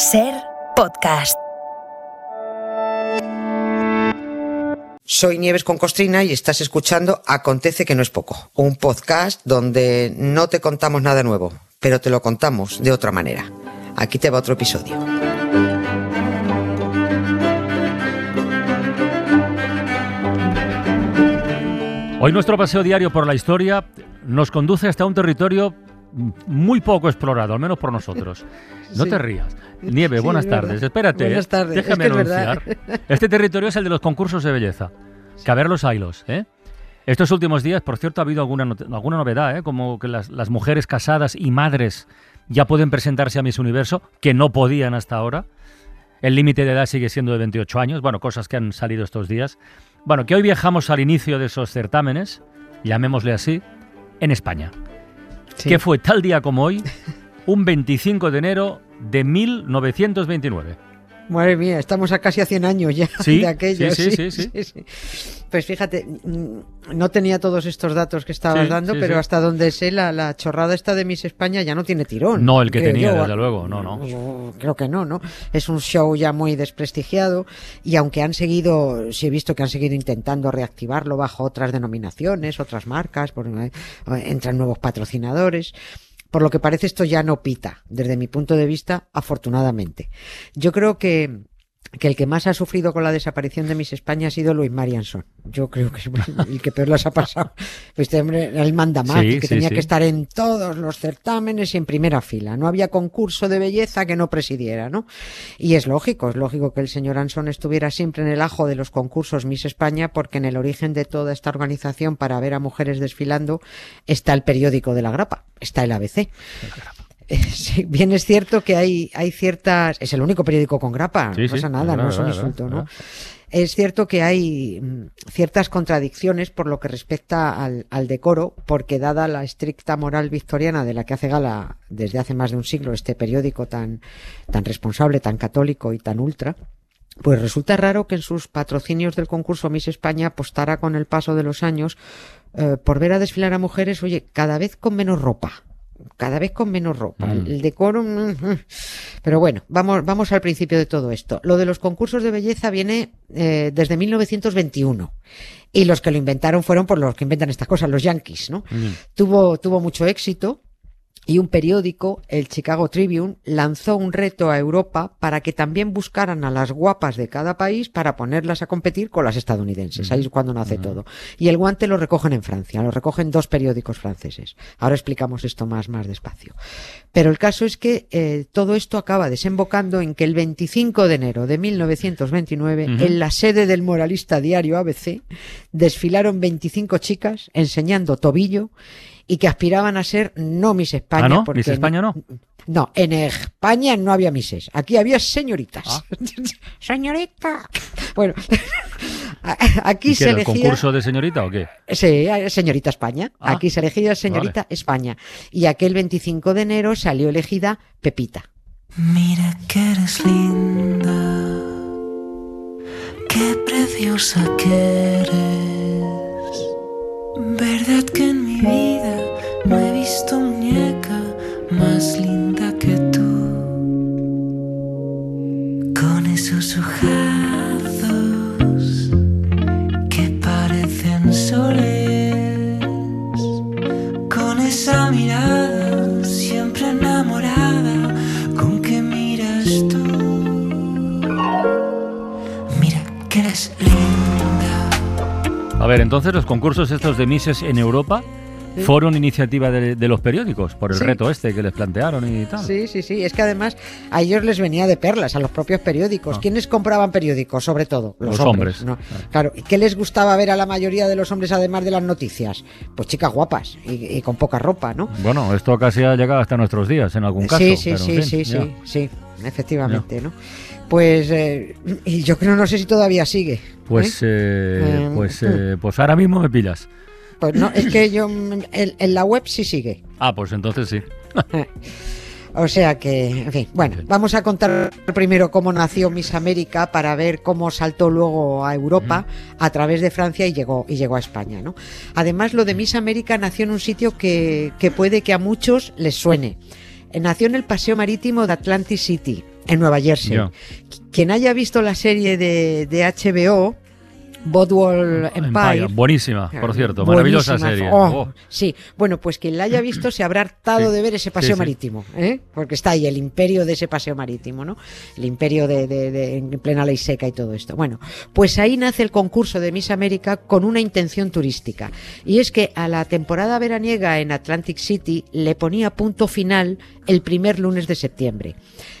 Ser podcast. Soy Nieves con Costrina y estás escuchando Acontece que no es poco, un podcast donde no te contamos nada nuevo, pero te lo contamos de otra manera. Aquí te va otro episodio. Hoy nuestro paseo diario por la historia nos conduce hasta un territorio muy poco explorado, al menos por nosotros. No Sí. te rías. Nieve, Sí, buenas es tardes. Espérate, Buenas tardes. Es déjame que es anunciar. Este territorio es el de los concursos de belleza. Que a ver los hilos, ¿eh? Estos últimos días, por cierto, ha habido alguna, alguna novedad, ¿eh? Como que las, las mujeres casadas y madres ya pueden presentarse a Miss Universo, que no podían hasta ahora. El límite de edad sigue siendo de 28 años. Bueno, cosas que han salido estos días. Bueno, que hoy viajamos al inicio de esos certámenes, llamémosle así, en España Que fue tal día como hoy, un 25 de enero de 1929. Madre mía, estamos a casi a 100 años ya Sí, de aquello. sí, sí, sí, sí. Pues fíjate, mm, no tenía todos estos datos que estabas dando, pero hasta donde sé, la, la chorrada esta de Miss España ya no tiene tirón. No el que tenía, yo. desde luego, no, no. No, Creo que no, ¿no? Es un show ya muy desprestigiado y aunque han seguido, sí he visto que han seguido intentando reactivarlo bajo otras denominaciones, otras marcas, por- eh, entran nuevos patrocinadores. Por lo que parece esto ya no pita, desde mi punto de vista, afortunadamente. Yo creo que, que el que más ha sufrido con la desaparición de Miss España ha sido Luis Marianson. Yo creo que es el que peor las ha pasado. Este hombre era el manda más, Sí, que sí, tenía sí. que estar en todos los certámenes y en primera fila. No había concurso de belleza que no presidiera, ¿no? Y es lógico, es lógico que el señor Anson estuviera siempre en el ajo de los concursos Miss España, porque en el origen de toda esta organización para ver a mujeres desfilando está el periódico de la grapa, está el ABC. Sí, bien es cierto que hay, hay ciertas. Es el único periódico con grapa, Sí, no pasa nada, no es un insulto, ¿no? Es cierto que hay mm, ciertas contradicciones por lo que respecta al, al decoro, porque dada la estricta moral victoriana de la que hace gala desde hace más de un siglo este periódico tan, tan responsable, tan católico y tan ultra, pues resulta raro que en sus patrocinios del concurso Miss España apostara con el paso de los años eh, por ver a desfilar a mujeres, oye, cada vez con menos ropa. Cada vez con menos ropa. Mm. El decoro. Pero bueno, vamos, vamos al principio de todo esto. Lo de los concursos de belleza viene eh, desde 1921. Y los que lo inventaron fueron por los que inventan estas cosas, los yankees, ¿no? Mm. tuvo, tuvo mucho éxito y un periódico, el Chicago Tribune, lanzó un reto a Europa para que también buscaran a las guapas de cada país para ponerlas a competir con las estadounidenses. Ahí es cuando nace todo. Y el guante lo recogen en Francia, lo recogen dos periódicos franceses. Ahora explicamos esto más, más despacio. Pero el caso es que eh, todo esto acaba desembocando en que el 25 de enero de 1929, Ujú. en la sede del moralista diario ABC, desfilaron 25 chicas enseñando tobillo y que aspiraban a ser no Miss España. Ah, ¿no? porque Miss España no. No, en España no había Misses. Aquí había señoritas. Ah. Señorita. Bueno, aquí ¿Y qué se era, el elegía. concurso de señorita o qué? Sí, señorita España. Ah, Aquí se elegía señorita España. Y aquel 25 de enero salió elegida Pepita. Mira que eres linda, qué preciosa que eres. Verdad que en mi vida no he visto muñeca más linda que tú. Con esos ojazos entonces los concursos estos de Misses en Europa fueron iniciativa de, de los periódicos por el Sí. reto este que les plantearon y tal. Sí, sí, sí. Es que además a ellos les venía de perlas, a los propios periódicos. Ah. ¿Quiénes compraban periódicos? Sobre todo, los, Los hombres. hombres. ¿no? Claro. ¿Y qué les gustaba ver a la mayoría de los hombres además de las noticias? Pues chicas guapas y, y con poca ropa, ¿no? Bueno, esto casi ha llegado hasta nuestros días en algún caso. sí, sí, pero en sí, fin, sí, ya. sí, sí, efectivamente, ¿no? Pues, eh, y yo creo, no sé si todavía sigue. Pues, ¿eh? eh, Eh, pues, eh, pues ahora mismo me pillas. Pues no, es que yo, mm, en, en la web sí sigue. Ah, pues entonces sí. O sea que, en fin, bueno, vamos a contar primero cómo nació Miss América para ver cómo saltó luego a Europa a través de Francia y llegó, y llegó a España, ¿no? Además, lo de Miss América nació en un sitio que, que puede que a muchos les suene. Nació en el Paseo Marítimo de Atlantic City, en Nueva Jersey. Ya. Quien haya visto la serie de, de HBO, Bodwall Empire, Buenísima, por cierto. Maravillosa Buenísima. serie. Oh, Oh. Sí, bueno, pues quien la haya visto se habrá hartado Sí. de ver ese paseo Sí, marítimo, ¿eh? porque está ahí el imperio de ese paseo marítimo, ¿no? El imperio de, de- de- en plena ley seca y todo esto. Bueno, pues ahí nace el concurso de Miss América con una intención turística. Y es que a la temporada veraniega en Atlantic City le ponía punto final el primer lunes de septiembre.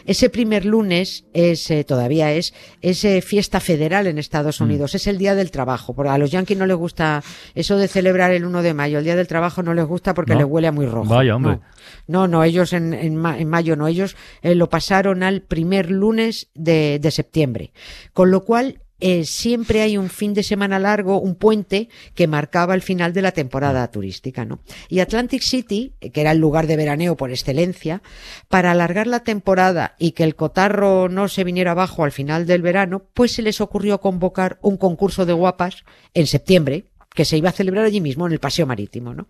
Ese primer lunes es, eh, todavía es, es eh, fiesta federal en Estados Unidos, es el Día del Trabajo. Porque a los yanquis no les gusta eso de celebrar el 1 de mayo, el Día del Trabajo no les gusta porque ¿No? les huele a muy rojo. Vaya, hombre. No, no, no, ellos en, en ma- en mayo no, ellos eh, lo pasaron al primer lunes de, de septiembre. Con lo cual, eh, siempre hay un fin de semana largo, un puente que marcaba el final de la temporada turística, ¿no? Y Atlantic City, que era el lugar de veraneo por excelencia, para alargar la temporada y que el cotarro no se viniera abajo al final del verano, pues se les ocurrió convocar un concurso de guapas en septiembre, que se iba a celebrar allí mismo, en el Paseo Marítimo, ¿no?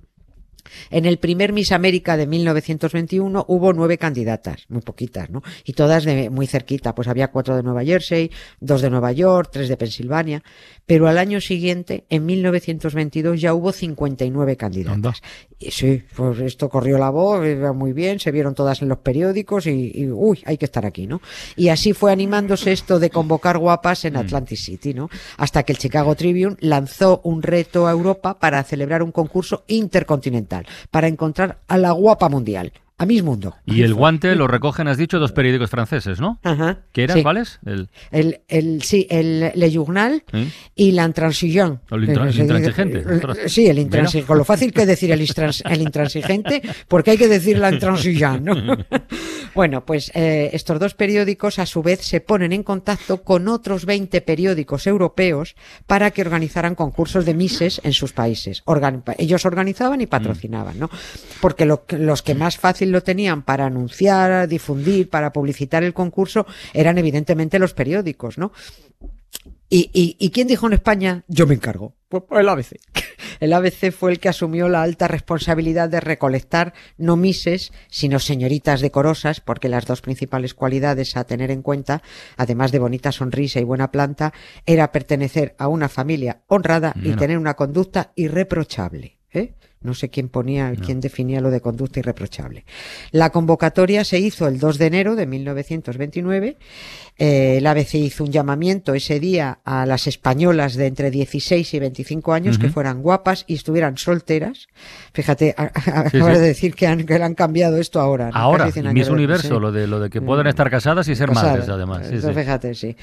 En el primer Miss América de 1921 hubo nueve candidatas, muy poquitas, ¿no? Y todas de muy cerquita, pues había cuatro de Nueva Jersey, dos de Nueva York, tres de Pensilvania, pero al año siguiente, en 1922, ya hubo 59 candidatas. Anda. Y sí, pues esto corrió la voz, iba muy bien, se vieron todas en los periódicos y, y, uy, hay que estar aquí, ¿no? Y así fue animándose esto de convocar guapas en Atlantic City, ¿no? Hasta que el Chicago Tribune lanzó un reto a Europa para celebrar un concurso intercontinental, para encontrar a la guapa mundial, a Miss Mundo. Y el guante lo recogen, has dicho, dos periódicos franceses, ¿no? Ajá. ¿Qué eran? sí. ¿Cuáles? El, El, el, sí, el Le Journal ¿eh? y la Intransigent. O el intra- Eh, se intransigente, ostras. eh, Sí, el intransigente. Con lo fácil que decir el, intrans- el intransigente, porque hay que decir la intransigente, ¿no? Bueno, pues eh, estos dos periódicos a su vez se ponen en contacto con otros 20 periódicos europeos para que organizaran concursos de Misses en sus países. Organ- ellos organizaban y patrocinaban, ¿no? Porque lo los que más fácil lo tenían para anunciar, difundir, para publicitar el concurso eran evidentemente los periódicos, ¿no? ¿Y, y, y quién dijo en España? Yo me encargo. Pues, pues el ABC. El ABC fue el que asumió la alta responsabilidad de recolectar no mises, sino señoritas decorosas, porque las dos principales cualidades a tener en cuenta, además de bonita sonrisa y buena planta, era pertenecer a una familia honrada y tener una conducta irreprochable. ¿eh? No sé quién ponía, quién definía lo de conducta irreprochable. La convocatoria se hizo el 2 de enero de 1929. Eh, el ABC hizo un llamamiento ese día a las españolas de entre 16 y 25 años que fueran guapas y estuvieran solteras. Fíjate, a- a- Sí, acabas sí. de decir que han, que han cambiado esto ahora. ¿no? Ahora, Casi 100 años Miss Universo, sí. lo de lo de que pueden estar casadas y ser Casadas. madres, además. Entonces. Fíjate, sí.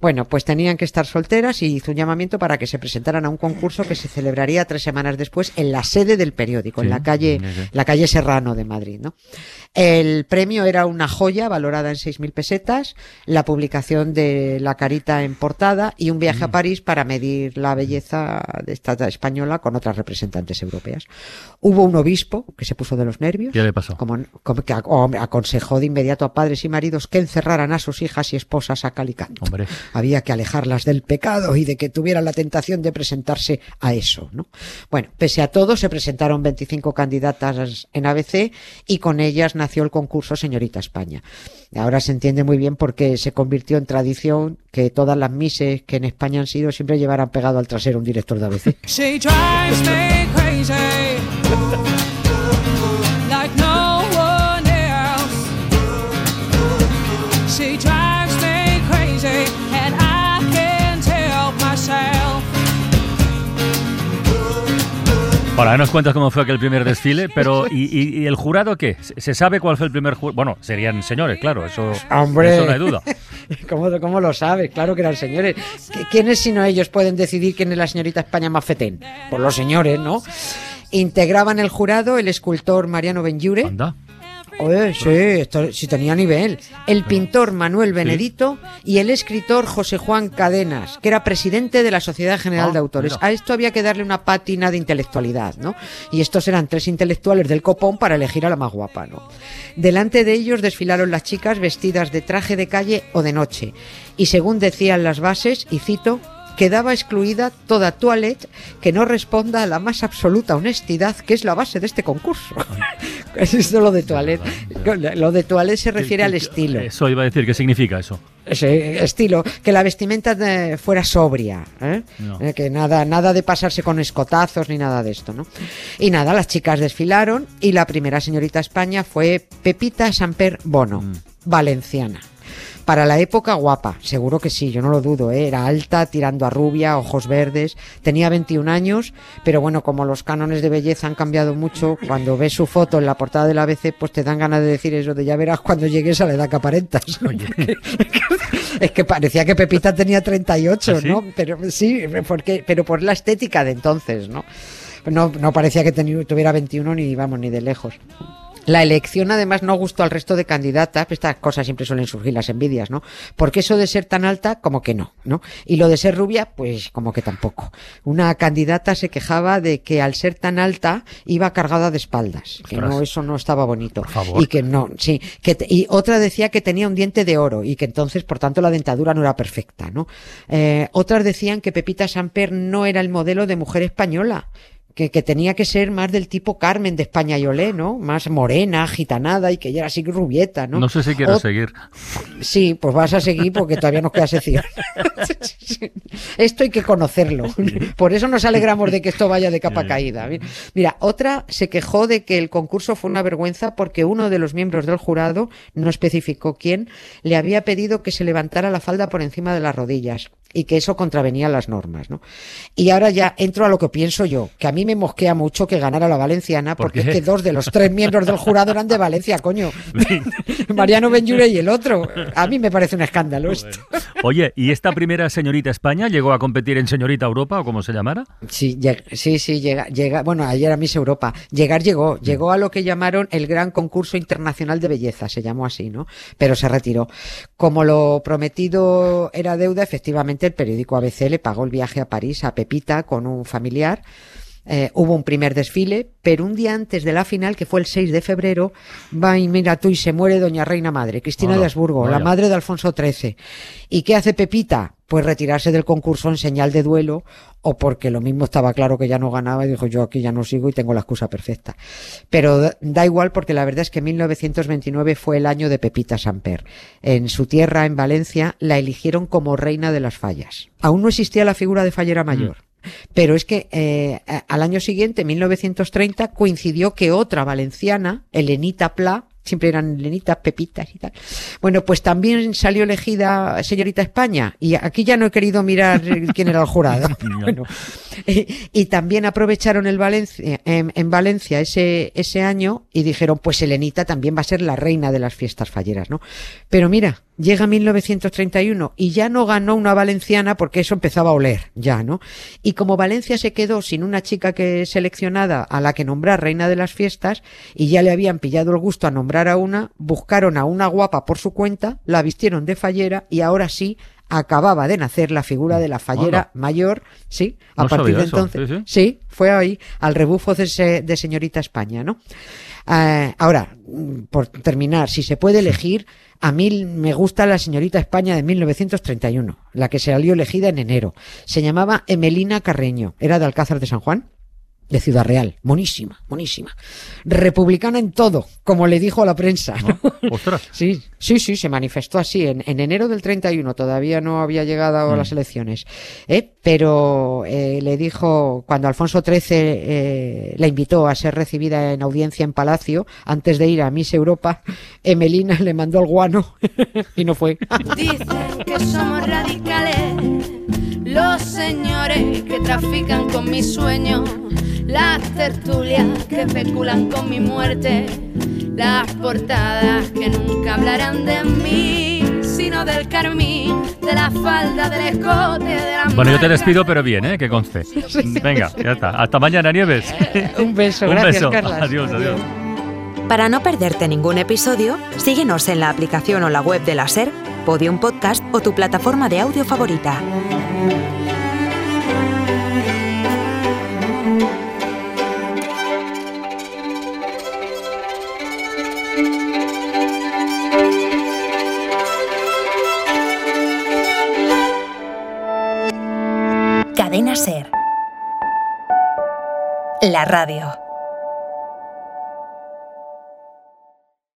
Bueno, pues tenían que estar solteras y hizo un llamamiento para que se presentaran a un concurso que se celebraría tres semanas después en la sede del periódico, en la calle, sí, la calle Serrano de Madrid, ¿no? El premio era una joya valorada en 6.000 pesetas, la publicación de la carita en portada y un viaje a Mm. París para medir la belleza de esta española con otras representantes europeas. Hubo un obispo que se puso de los nervios. ¿Qué le pasó? Como, como que aconsejó de inmediato a padres y maridos que encerraran a sus hijas y esposas a cal y canto. Hombre. Había que alejarlas del pecado y de que tuvieran la tentación de presentarse a eso, ¿no? Bueno, pese a todo, se presentaron 25 candidatas en ABC y con ellas nació el concurso Señorita España. Ahora se entiende muy bien porque se convirtió en tradición que todas las mises que en España han sido siempre llevaran pegado al trasero un director de ABC. Ahora nos cuentas cómo fue aquel primer desfile, pero ¿y, y- y el jurado qué? ¿Se- ¿Se sabe cuál fue el primer jurado? Bueno, serían señores, claro, eso, ¡Hombre! eso no hay duda. ¿Cómo, ¿Cómo lo sabes? Claro que eran señores. ¿Qui- ¿Quiénes sino ellos pueden decidir quién es la señorita España más fetén? Pues los señores, ¿no? Integraban el jurado el escultor Mariano Benlliure. Anda. Oye, sí, esto sí tenía nivel. El pintor Manuel Benedito y el escritor José Juan Cadenas, que era presidente de la Sociedad General Ah, de Autores. mira. A esto había que darle una pátina de intelectualidad, ¿no? Y estos eran tres intelectuales del copón para elegir a la más guapa, ¿no? Delante de ellos desfilaron las chicas vestidas de traje de calle o de noche. Y según decían las bases, y cito, quedaba excluida toda toilette que no responda a la más absoluta honestidad, que es la base de este concurso. ¿Qué es lo de toilette? Lo de toilette se refiere al estilo. Eso iba a decir, ¿qué significa eso? Ese estilo, que la vestimenta fuera sobria, ¿eh? No. Eh, que nada, nada de pasarse con escotazos ni nada de esto, ¿no? Y nada, las chicas desfilaron y la primera señorita España fue Pepita Samper Bono, Mm. valenciana. Para la época guapa, seguro que sí, yo no lo dudo, ¿eh? era alta, tirando a rubia, ojos verdes, tenía 21 años, pero bueno, como los cánones de belleza han cambiado mucho, cuando ves su foto en la portada del ABC, pues te dan ganas de decir eso de ya verás cuando llegues a la edad que aparentas. es que parecía que Pepita tenía 38, ¿Ah? ¿no? Pero sí, porque, pero por la estética de entonces, ¿no? No, no parecía que tuviera 21 ni vamos ni de lejos. La elección además no gustó al resto de candidatas, estas cosas siempre suelen surgir las envidias, ¿no? Porque eso de ser tan alta, como que no, ¿no? Y lo de ser rubia, pues como que tampoco. Una candidata se quejaba de que al ser tan alta iba cargada de espaldas, que no, eso no estaba bonito. Por favor. Y que no, sí, que y otra decía que tenía un diente de oro y que entonces, por tanto, la dentadura no era perfecta, ¿no? Eh, otras decían que Pepita Samper no era el modelo de mujer española. Que, que tenía que ser más del tipo Carmen de España y Olé, ¿no? Más morena, gitanada y que ella era así rubieta, ¿no? No sé si quiero Ot- seguir. Sí, pues vas a seguir porque todavía nos queda sección. Esto hay que conocerlo. Por eso nos alegramos de que esto vaya de capa caída. Mira, otra se quejó de que el concurso fue una vergüenza porque uno de los miembros del jurado, no especificó quién, le había pedido que se levantara la falda por encima de las rodillas y que eso contravenía las normas, ¿no? Y ahora ya entro a lo que pienso yo, que a mí me mosquea mucho que ganara la valenciana ¿Por porque es que dos de los tres miembros del jurado eran de Valencia, coño. Mariano Benjure y el otro. A mí me parece un escándalo esto. Oye, ¿y esta primera señorita España llegó a competir en señorita Europa o como se llamara? Sí, sí, sí, llega, llega, bueno, ayer a Miss Europa. Llegar llegó, llegó a lo que llamaron el Gran Concurso Internacional de Belleza, se llamó así, ¿no? Pero se retiró. Como lo prometido era deuda, efectivamente el periódico ABC le pagó el viaje a París a Pepita con un familiar. Eh, hubo un primer desfile, pero un día antes de la final, que fue el 6 de febrero, va y mira tú y se muere Doña Reina Madre, Cristina Hola, de Habsburgo, la madre de Alfonso XIII. ¿Y qué hace Pepita? Pues retirarse del concurso en señal de duelo o porque lo mismo estaba claro que ya no ganaba y dijo yo aquí ya no sigo y tengo la excusa perfecta. Pero da, igual porque la verdad es que 1929 fue el año de Pepita Samper. En su tierra, en Valencia, la eligieron como reina de las fallas. Aún no existía la figura de fallera mayor. Pero es que eh, al año siguiente, 1930, coincidió que otra valenciana, Elenita Pla, siempre eran Elenitas, Pepitas y tal. Bueno, pues también salió elegida señorita España. Y aquí ya no he querido mirar quién era el jurado. Bueno, y, y también aprovecharon el Valencia, en, en Valencia ese, ese año y dijeron, pues Elenita también va a ser la reina de las fiestas falleras, ¿no? Pero mira, llega 1931 y ya no ganó una valenciana porque eso empezaba a oler, ya, ¿no? Y como Valencia se quedó sin una chica que seleccionada a la que nombrar reina de las fiestas y ya le habían pillado el gusto a nombrar a una, buscaron a una guapa por su cuenta, la vistieron de fallera y ahora sí acababa de nacer la figura de la fallera mayor, sí, a No partir de entonces. sí, sí. Sí, fue ahí, al rebufo de, se- de señorita España, ¿no? Eh, ahora, por terminar, si se puede elegir, a mí me gusta la señorita España de 1931, la que salió elegida en enero. Se llamaba Emelina Carreño, era de Alcázar de San Juan, de Ciudad Real. Monísima, monísima. Republicana en todo, como le dijo a la prensa. ¿no? Ostras. Sí, sí, sí, se manifestó así en, en enero del 31, todavía no había llegado a Mm. las elecciones, ¿eh? pero eh, le dijo, cuando Alfonso XIII eh, la invitó a ser recibida en audiencia en Palacio, antes de ir a Miss Europa, Emelina le mandó al guano y no fue. Dicen que somos radicales, los señores que trafican con mi sueño, las tertulias que especulan con mi muerte, las portadas que nunca hablarán de mí, sino del carmín, de la falda, del escote, de la Bueno, yo te despido, pero bien, ¿eh? Que conste. Venga, ya está. Hasta mañana, Nieves. Un beso, Un gracias beso. Carlas. Adiós, adiós. Para no perderte ningún episodio, síguenos en la aplicación o la web de la SER, Podium Podcast o tu plataforma de audio favorita. La radio.